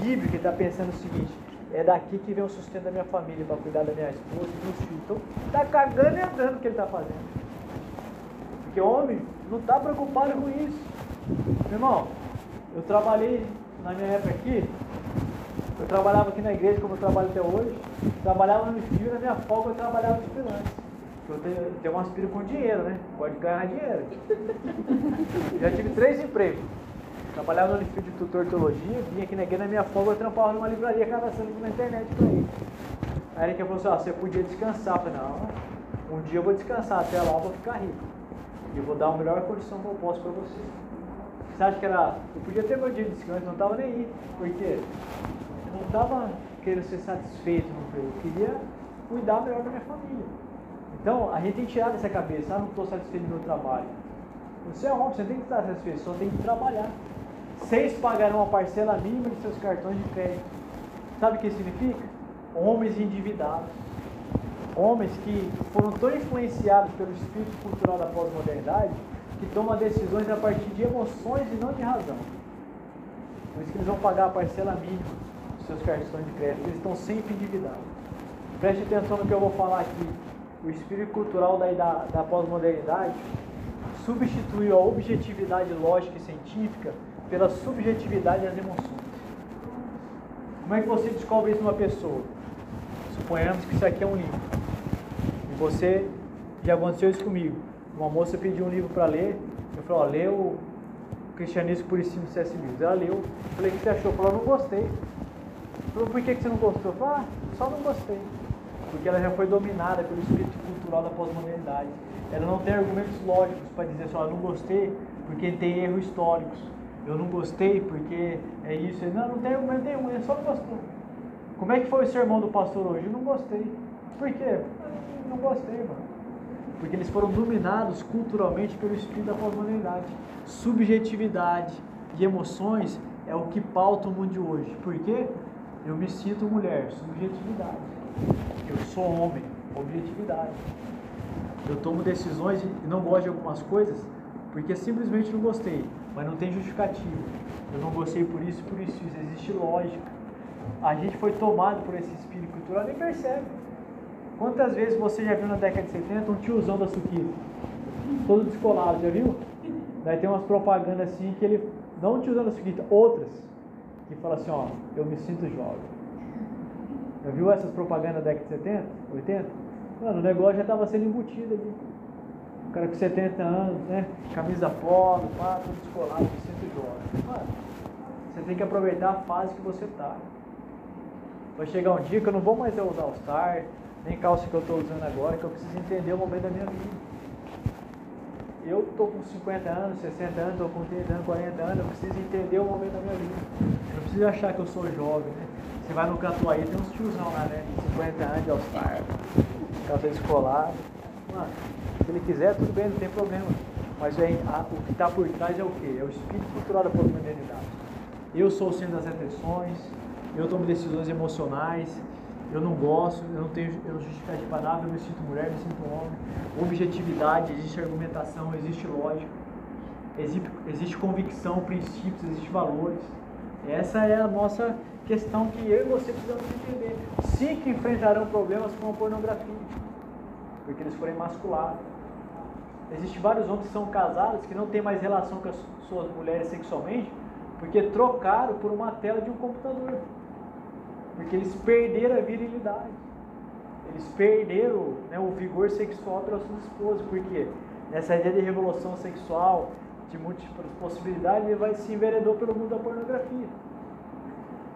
A: bíblico está pensando o seguinte: é daqui que vem o sustento da minha família para cuidar da minha esposa e dos filhos. Então, está cagando e andando o que ele está fazendo. Porque homem não está preocupado com isso. Irmão, eu trabalhei na minha época aqui, eu trabalhava aqui na igreja como eu trabalho até hoje, trabalhava no fio na minha folga eu trabalhava de freelance. Eu tenho, tenho um aspiro com dinheiro, né? Pode ganhar dinheiro. Já tive três empregos. Trabalhava no Unifil de tutor de teologia, vinha aqui na igreja na minha folga, eu trampava numa livraria cadastrando na internet para ele. Aí ele falou assim, ó, você podia descansar. Eu falei, não, um dia eu vou descansar, até lá eu vou ficar rico. E vou dar a melhor condição que eu posso para você. Você acha que era. Eu podia ter meu dia de descanso, não estava nem aí. Porque eu não estava querendo ser satisfeito no emprego, eu queria cuidar melhor da minha família. Então, a gente tem que tirar dessa cabeça, ah, não estou satisfeito no meu trabalho. Você é homem, você tem que estar satisfeito, só tem que trabalhar. Seis pagarão a parcela mínima de seus cartões de crédito. Sabe o que significa? Homens endividados. Homens que foram tão influenciados pelo espírito cultural da pós-modernidade que tomam decisões a partir de emoções e não de razão. Por isso que eles vão pagar a parcela mínima dos seus cartões de crédito. Eles estão sempre endividados. Preste atenção no que eu vou falar aqui. O espírito cultural da, da, da pós-modernidade substituiu a objetividade lógica e científica pela subjetividade das emoções. Como é que você descobre isso numa pessoa? Suponhamos que isso aqui é um livro. Você, já aconteceu isso comigo. Uma moça pediu um livro para ler. Eu falei, ó, lê o Cristianismo por Ensino C.S. Lewis. Ela leu. Eu falei, o que você achou? Ela falou, não gostei. Falou, por que, você não gostou? Falei, ah, só não gostei. Porque ela já foi dominada pelo espírito cultural da pós-modernidade. Ela não tem argumentos lógicos para dizer só, eu não gostei porque tem erros históricos. Eu não gostei porque é isso. Não, não tem argumento nenhum, ele só não gostou. Como é que foi o sermão do pastor hoje? Eu não gostei. Por quê? Não gostei, mano. Porque eles foram dominados culturalmente pelo espírito da pós-modernidade. Subjetividade e emoções é o que pauta o mundo de hoje. Por quê? Eu me sinto mulher, subjetividade. Eu sou homem, objetividade. Eu tomo decisões e não gosto de algumas coisas porque simplesmente não gostei, mas não tem justificativa. Eu não gostei por isso, por isso, isso. Existe lógica. A gente foi tomado por esse espírito cultural, nem percebe. Quantas vezes você já viu na década de 70 um tiozão da Suquita? Todo descolado, já viu? Daí tem umas propagandas assim que ele, não um tiozão da Suquita, outras, que fala assim, ó, eu me sinto jovem. Já viu essas propagandas da década de 70, 80? Mano, o negócio já estava sendo embutido ali. O cara com 70 anos, né? Camisa polo, pá, tudo descolado, me sinto jovem. Mano, você tem que aproveitar a fase que você tá. Vai chegar um dia que eu não vou mais usar o Star, nem calça que eu estou usando agora, que eu preciso entender o momento da minha vida eu estou com 50 anos, 60 anos, estou com 30 anos, 40 anos, eu preciso entender o momento da minha vida. Eu não preciso achar que eu sou jovem, né? Você vai no Catuaí, tem uns tiozão lá, né? 50 anos de All-Star, calça escolar. Mano, se ele quiser, tudo bem, não tem problema. Mas é, a, o que está por trás é o quê? É o espírito cultural da pós-modernidade. Eu sou o centro das atenções, eu tomo decisões emocionais, eu não gosto, eu não tenho eu justificativa para nada, eu me sinto mulher, me sinto homem. Objetividade, existe argumentação, existe lógica, existe, existe convicção, princípios, existe valores. Essa é a nossa questão que eu e você precisamos entender. Sim que enfrentarão problemas com a pornografia, porque eles forem masculados. Existem vários homens que são casados que não têm mais relação com as suas mulheres sexualmente, porque trocaram por uma tela de um computador. Porque eles perderam a virilidade. Eles perderam né, o vigor sexual pelas suas esposas. Porque nessa ideia de revolução sexual, de múltiplas possibilidades, ele vai se enveredou pelo mundo da pornografia.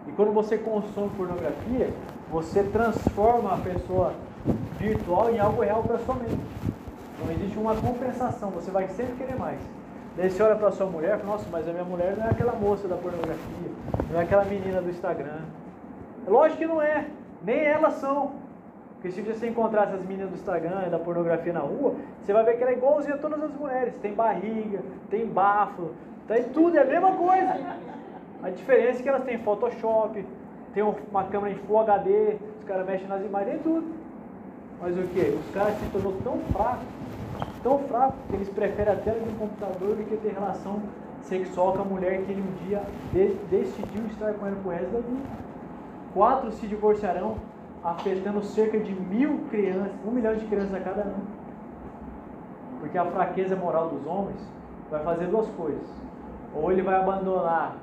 A: E quando você consome pornografia, você transforma a pessoa virtual em algo real para sua mente. Então existe uma compensação, você vai sempre querer mais. Daí você olha para sua mulher e fala, nossa, mas a minha mulher não é aquela moça da pornografia, não é aquela menina do Instagram, Lógico que não é, nem elas são. Porque se você encontrar essas meninas do Instagram, da pornografia na rua, você vai ver que ela é igualzinha a todas as mulheres. Tem barriga, tem bafo, tem tudo, é a mesma coisa. A diferença é que elas têm Photoshop, tem uma câmera em Full HD, os caras mexem nas imagens, tem tudo. Mas o que? Os caras se tornou tão fracos, tão fracos, que eles preferem a tela de um computador do que ter relação sexual com a mulher que ele um dia decidiu estar com ela pro resto da vida. Quatro se divorciarão, afetando cerca de mil crianças, um milhão de crianças a cada ano. Porque a fraqueza moral dos homens vai fazer duas coisas. Ou ele vai abandonar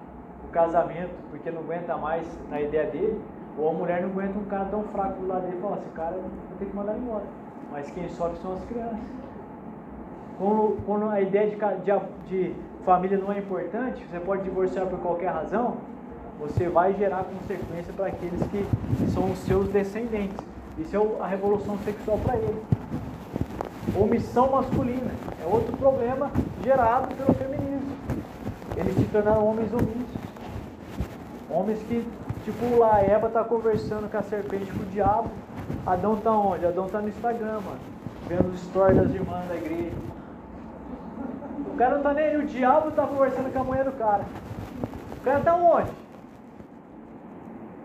A: o casamento porque não aguenta mais na ideia dele, ou a mulher não aguenta um cara tão fraco do lado dele e fala, esse cara vai ter que mandar embora. Mas quem sofre são as crianças. Quando, quando a ideia de, de, de família não é importante, você pode divorciar por qualquer razão, você vai gerar consequência para aqueles que são os seus descendentes. Isso é a revolução sexual para eles. Omissão masculina é outro problema gerado pelo feminismo. Eles se tornaram homens omissos. Homens que, tipo lá, a Eva está conversando com a serpente, com o diabo. Adão está onde? Adão está no Instagram, mano. Vendo os stories das irmãs da igreja. O cara não está nem aí. O diabo está conversando com a mulher do cara. O cara está onde?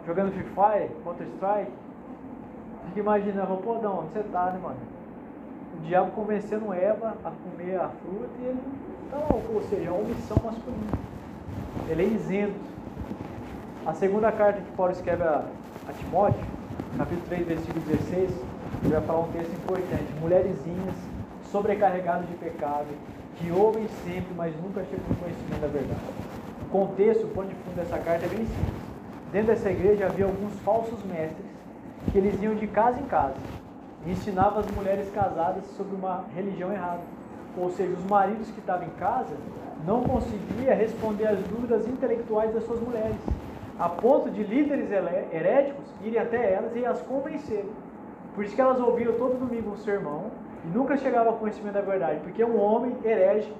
A: Jogando Free Fire, Counter Strike, fica imaginando, pô, não, onde você tá, né, mano? O diabo convencendo Eva a comer a fruta e ele tá lá, ou seja, é uma omissão masculina. Ele é isento. A segunda carta que Paulo escreve a, a Timóteo, capítulo 3, versículo 16, ele vai falar um texto importante. Mulherzinhas sobrecarregadas de pecado, que ouvem sempre, mas nunca chegam no conhecimento da verdade. O contexto, o pano de fundo dessa carta é bem simples. Dentro dessa igreja havia alguns falsos mestres que eles iam de casa em casa e ensinavam as mulheres casadas sobre uma religião errada. Ou seja, os maridos que estavam em casa não conseguiam responder às dúvidas intelectuais das suas mulheres, a ponto de líderes heréticos irem até elas e as convencerem. Por isso que elas ouviam todo domingo um sermão e nunca chegavam ao conhecimento da verdade, porque um homem herege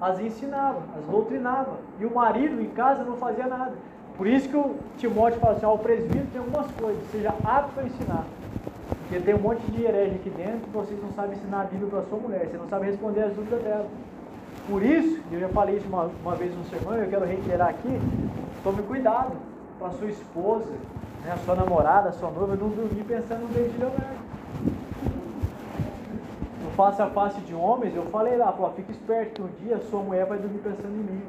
A: as ensinava, as doutrinava, e o marido em casa não fazia nada. Por isso que o Timóteo fala assim, ó, o presbítero tem algumas coisas, seja apto a ensinar. Porque tem um monte de herege aqui dentro que vocês não sabem ensinar a Bíblia para sua mulher, você não sabe responder as dúvidas dela. Por isso, eu já falei isso uma, uma vez no sermão, eu quero reiterar aqui, tome cuidado para sua esposa, né, a sua namorada, a sua noiva, não dormir pensando no de Leonardo. No face a face de homens, eu falei lá, falou, fica esperto que um dia sua mulher vai dormir pensando em mim.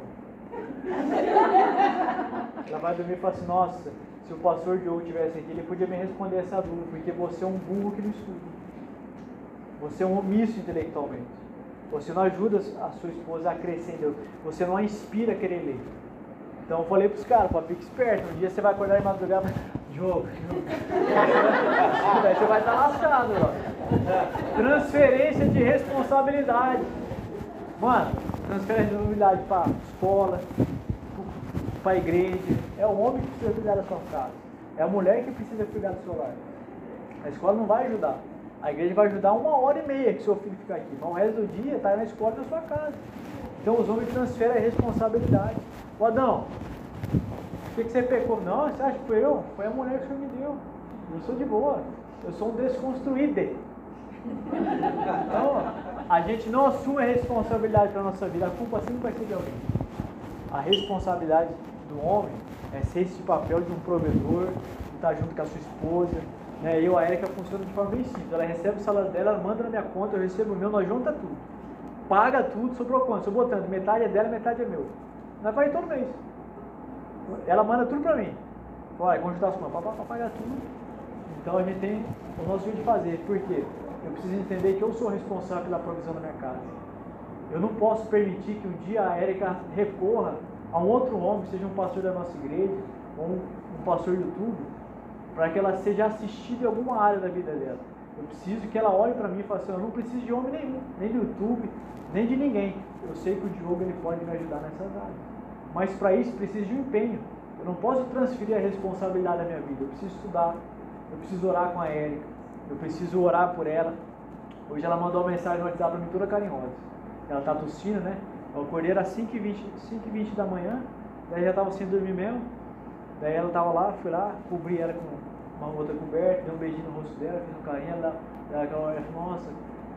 A: Ela vai dormir e fala assim, nossa, se o pastor Diogo tivesse aqui, ele podia me responder essa dúvida, porque você é um burro que não estuda. Você é um omisso intelectualmente. Você não ajuda a sua esposa a crescer em Deus. Você não a inspira a querer ler. Então eu falei para os caras, fica esperto, um dia você vai acordar em madrugada e jogo, jogo. você vai estar lascado, ó. Transferência de responsabilidade. Mano, transferência de responsabilidade para escola, para a igreja. É o homem que precisa cuidar da sua casa. É a mulher que precisa cuidar do seu lar. A escola não vai ajudar. A igreja vai ajudar uma hora e meia que seu filho ficar aqui. Mas o resto do dia está na escola da sua casa. Então os homens transferem a responsabilidade. O Adão, o que, que você pecou? Não, você acha que foi eu? Foi a mulher que o senhor me deu. Eu sou de boa. Eu sou um desconstruído. Então, a gente não assume a responsabilidade para nossa vida. A culpa sempre vai ser de alguém. A responsabilidade do homem é ser esse papel de um provedor, de estar junto com a sua esposa. Né? Eu, a Erika, funciona de forma bem simples. Ela recebe o salário dela, ela manda na minha conta, eu recebo o meu, nós junta tudo. Paga tudo, sobrou quanto? Estou botando, metade é dela, metade é meu. Nós faz todo mês. Ela manda tudo para mim. Olha, conjuntar as contas, para pagar tudo. Então a gente tem o nosso jeito de fazer. Por quê? Eu preciso entender que eu sou responsável pela provisão da minha casa. Eu não posso permitir que um dia a Érica recorra a um outro homem, seja um pastor da nossa igreja, ou um, um pastor do YouTube, para que ela seja assistida em alguma área da vida dela. Eu preciso que ela olhe para mim e fale assim, eu não preciso de homem nenhum, nem do YouTube, nem de ninguém. Eu sei que o Diogo ele pode me ajudar nessas áreas. Mas para isso precisa de um empenho. Eu não posso transferir a responsabilidade da minha vida. Eu preciso estudar, eu preciso orar com a Érica, eu preciso orar por ela. Hoje ela mandou uma mensagem no WhatsApp para mim toda carinhosa. Ela tá tossindo, né? Eu acordei às 5h20, 5h20 da manhã, daí já estava sem dormir mesmo. Daí ela estava lá, fui lá, cobri ela com uma outra coberta, dei um beijinho no rosto dela, fiz um carinho, ela, ela, ela falou, nossa,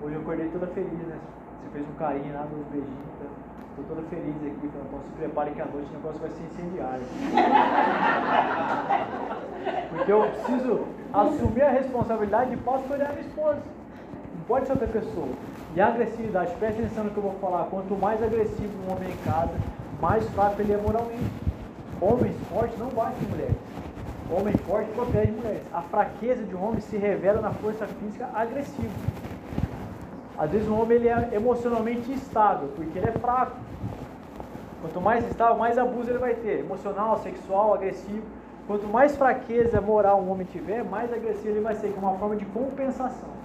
A: hoje eu acordei toda feliz, né? Você fez um carinho lá, dois beijinhos, tá? Estou toda feliz aqui, então se prepare que a noite o negócio vai ser incendiário. Porque eu preciso assumir a responsabilidade de da minha esposa. Pode ser outra pessoa. E a agressividade, preste atenção no que eu vou falar. Quanto mais agressivo um homem em casa, mais fraco ele é moralmente. Homens fortes não batem mulheres. Homem forte protege mulheres. A fraqueza de um homem se revela na força física agressiva. Às vezes um homem ele é emocionalmente instável, porque ele é fraco. Quanto mais instável, mais abuso ele vai ter. Emocional, sexual, agressivo. Quanto mais fraqueza moral um homem tiver, mais agressivo ele vai ser, que é uma forma de compensação.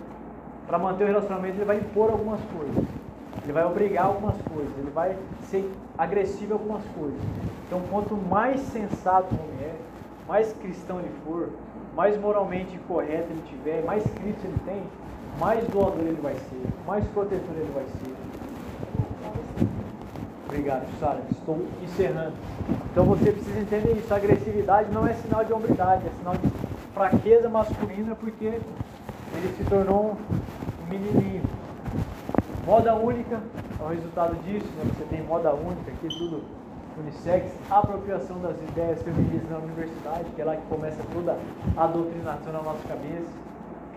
A: Para manter o relacionamento, ele vai impor algumas coisas. Ele vai obrigar algumas coisas. Ele vai ser agressivo em algumas coisas. Então, quanto mais sensato o homem é, mais cristão ele for, mais moralmente correto ele tiver, mais Cristo ele tem, mais doador ele vai ser, mais protetor ele vai ser. Obrigado, Sara. Estou encerrando. Então você precisa entender isso. A agressividade não é sinal de hombridade, é sinal de fraqueza masculina, porque ele se tornou um menininho. Moda única é o resultado disso. Né? Você tem moda única, aqui tudo unissex, apropriação das ideias femininas na universidade, que é lá que começa toda a doutrinação na nossa cabeça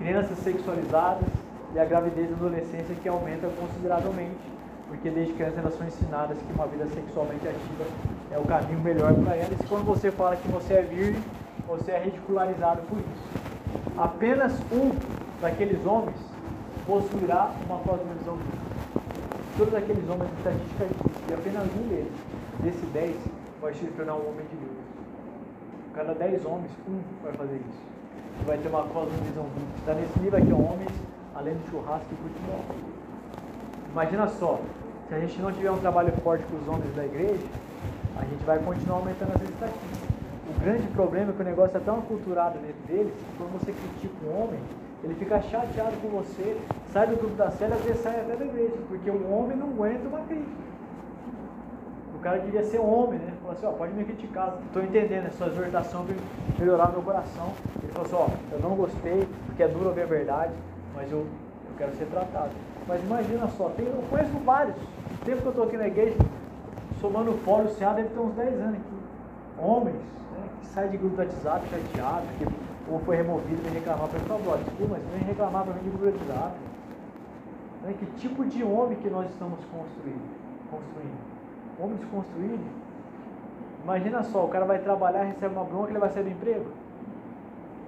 A: crianças sexualizadas e a gravidez e adolescência que aumenta consideravelmente, porque desde criança elas são ensinadas que uma vida sexualmente ativa é o caminho melhor para elas. E quando você fala que você é virgem, você é ridicularizado por isso. apenas um daqueles homens possuirá uma cosmovisão bíblica. Todos aqueles homens, estatística diz que apenas um deles, desse dez, vai se tornar um homem de Deus. Cada dez homens, um vai fazer isso. Vai ter uma cosmovisão bíblica. Está nesse livro aqui, homens, além do churrasco e futebol. Imagina só, se a gente não tiver um trabalho forte com os homens da igreja, a gente vai continuar aumentando as estatísticas. O grande problema é que o negócio é tão aculturado dentro deles que quando você critica um homem, ele fica chateado com você, sai do grupo da célula, às vezes sai até da igreja, porque o homem não aguenta uma crítica. O cara queria ser homem, né? Falou assim, ó, pode me criticar, estou entendendo a sua exortação para melhorar meu coração. Ele falou assim, ó, eu não gostei, porque é duro ouvir a verdade, mas eu, eu quero ser tratado. Mas imagina só, tem, eu conheço vários. O tempo que eu estou aqui na igreja, somando fora o Ceará, deve ter uns 10 anos aqui. Homens, né, que saem de grupo do WhatsApp chateado, que ou foi removido, vem reclamar para por favor, desculpa, mas vem reclamar para mim de grupo do WhatsApp. Né, que tipo de homem que nós estamos construindo? construindo? Homens construídos? Imagina só, o cara vai trabalhar, recebe uma bronca, ele vai sair do emprego.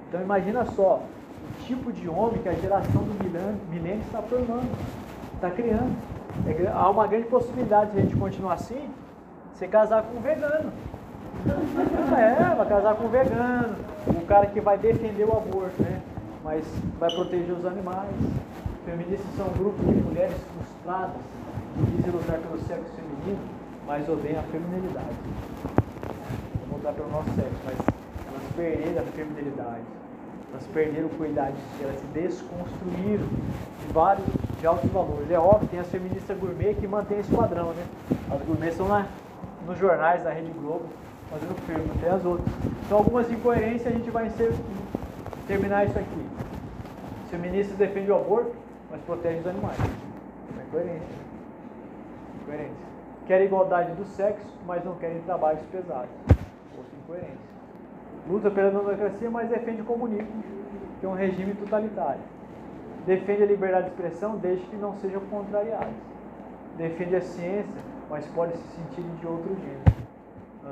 A: Então imagina só, o tipo de homem que a geração do milênio está formando, está criando. É, há uma grande possibilidade de a gente continuar assim, você casar com um vegano. É, vai casar com um vegano, o cara que vai defender o aborto, né? Mas vai proteger os animais. Feministas são um grupo de mulheres frustradas que dizem lutar pelo sexo feminino, mas odeiam a feminilidade. Vão lutar pelo nosso sexo, mas elas perderam a feminilidade elas perderam o cuidado de si, elas se desconstruíram de vários de altos valores. É óbvio, tem as feministas gourmet que mantém esse padrão, né? As gourmets são na, nos jornais da Rede Globo, fazendo filme, tem as outras. Então algumas incoerências a gente vai ser, terminar isso aqui. As feministas defendem o aborto, mas protegem os animais. É incoerência. Incoerência. Querem igualdade do sexo, mas não querem trabalhos pesados. Outra incoerência luta pela democracia, mas defende o comunismo, que é um regime totalitário. Defende a liberdade de expressão desde que não sejam contrariados. Defende a ciência, mas pode se sentir de outro gênero.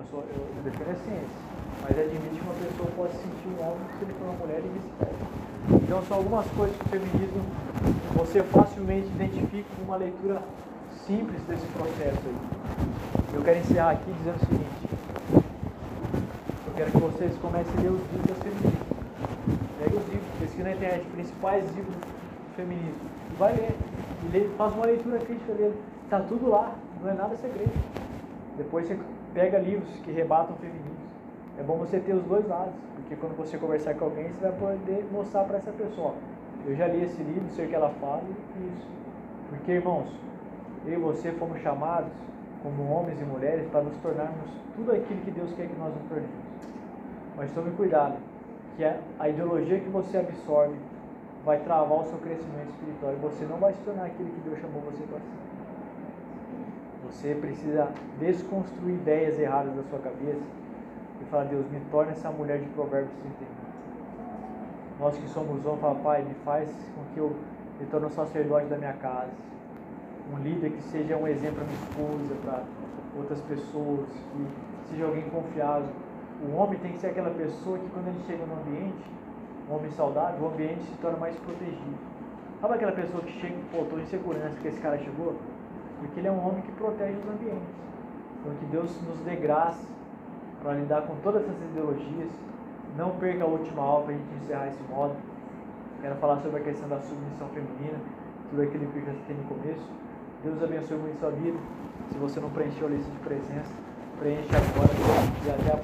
A: Eu, sou, eu, eu defendo a ciência, mas admite que uma pessoa pode se sentir um homem se ele for uma mulher e vice-versa. Então são algumas coisas que o feminismo você facilmente identifica com uma leitura simples desse processo aí. Eu quero encerrar aqui dizendo o seguinte, quero que vocês comecem a ler os livros das feministas. Pega os livros, pesquisa na internet, principais livros do feminismo. Vai ler. Lê, faz uma leitura crítica dele. Está tudo lá, não é nada segredo. Depois você pega livros que rebatam o feminismo. É bom você ter os dois lados, porque quando você conversar com alguém, você vai poder mostrar para essa pessoa. Eu já li esse livro, sei o que ela fala e isso. Porque, irmãos, eu e você fomos chamados como homens e mulheres para nos tornarmos tudo aquilo que Deus quer que nós nos tornemos. Mas tome cuidado, que a ideologia que você absorve vai travar o seu crescimento espiritual e você não vai se tornar aquilo que Deus chamou você para ser. Você precisa desconstruir ideias erradas da sua cabeça e falar, Deus, me torne essa mulher de Provérbios 31. Nós que somos homens, fala, Pai, me faz com que eu me torne um sacerdote da minha casa. Um líder que seja um exemplo para minha esposa, para outras pessoas, que seja alguém confiável o homem tem que ser aquela pessoa que quando ele chega no ambiente, um homem saudável, o ambiente se torna mais protegido. Sabe aquela pessoa que chega, pô, estou em segurança que esse cara chegou? Porque ele é um homem que protege os ambientes. Então que Deus nos dê graça para lidar com todas essas ideologias. Não perca a última aula para a gente encerrar esse modo. Quero falar sobre a questão da submissão feminina, tudo aquilo que eu já citei no começo. Deus abençoe muito a sua vida. Se você não preencheu a lista de presença, preencha agora e até a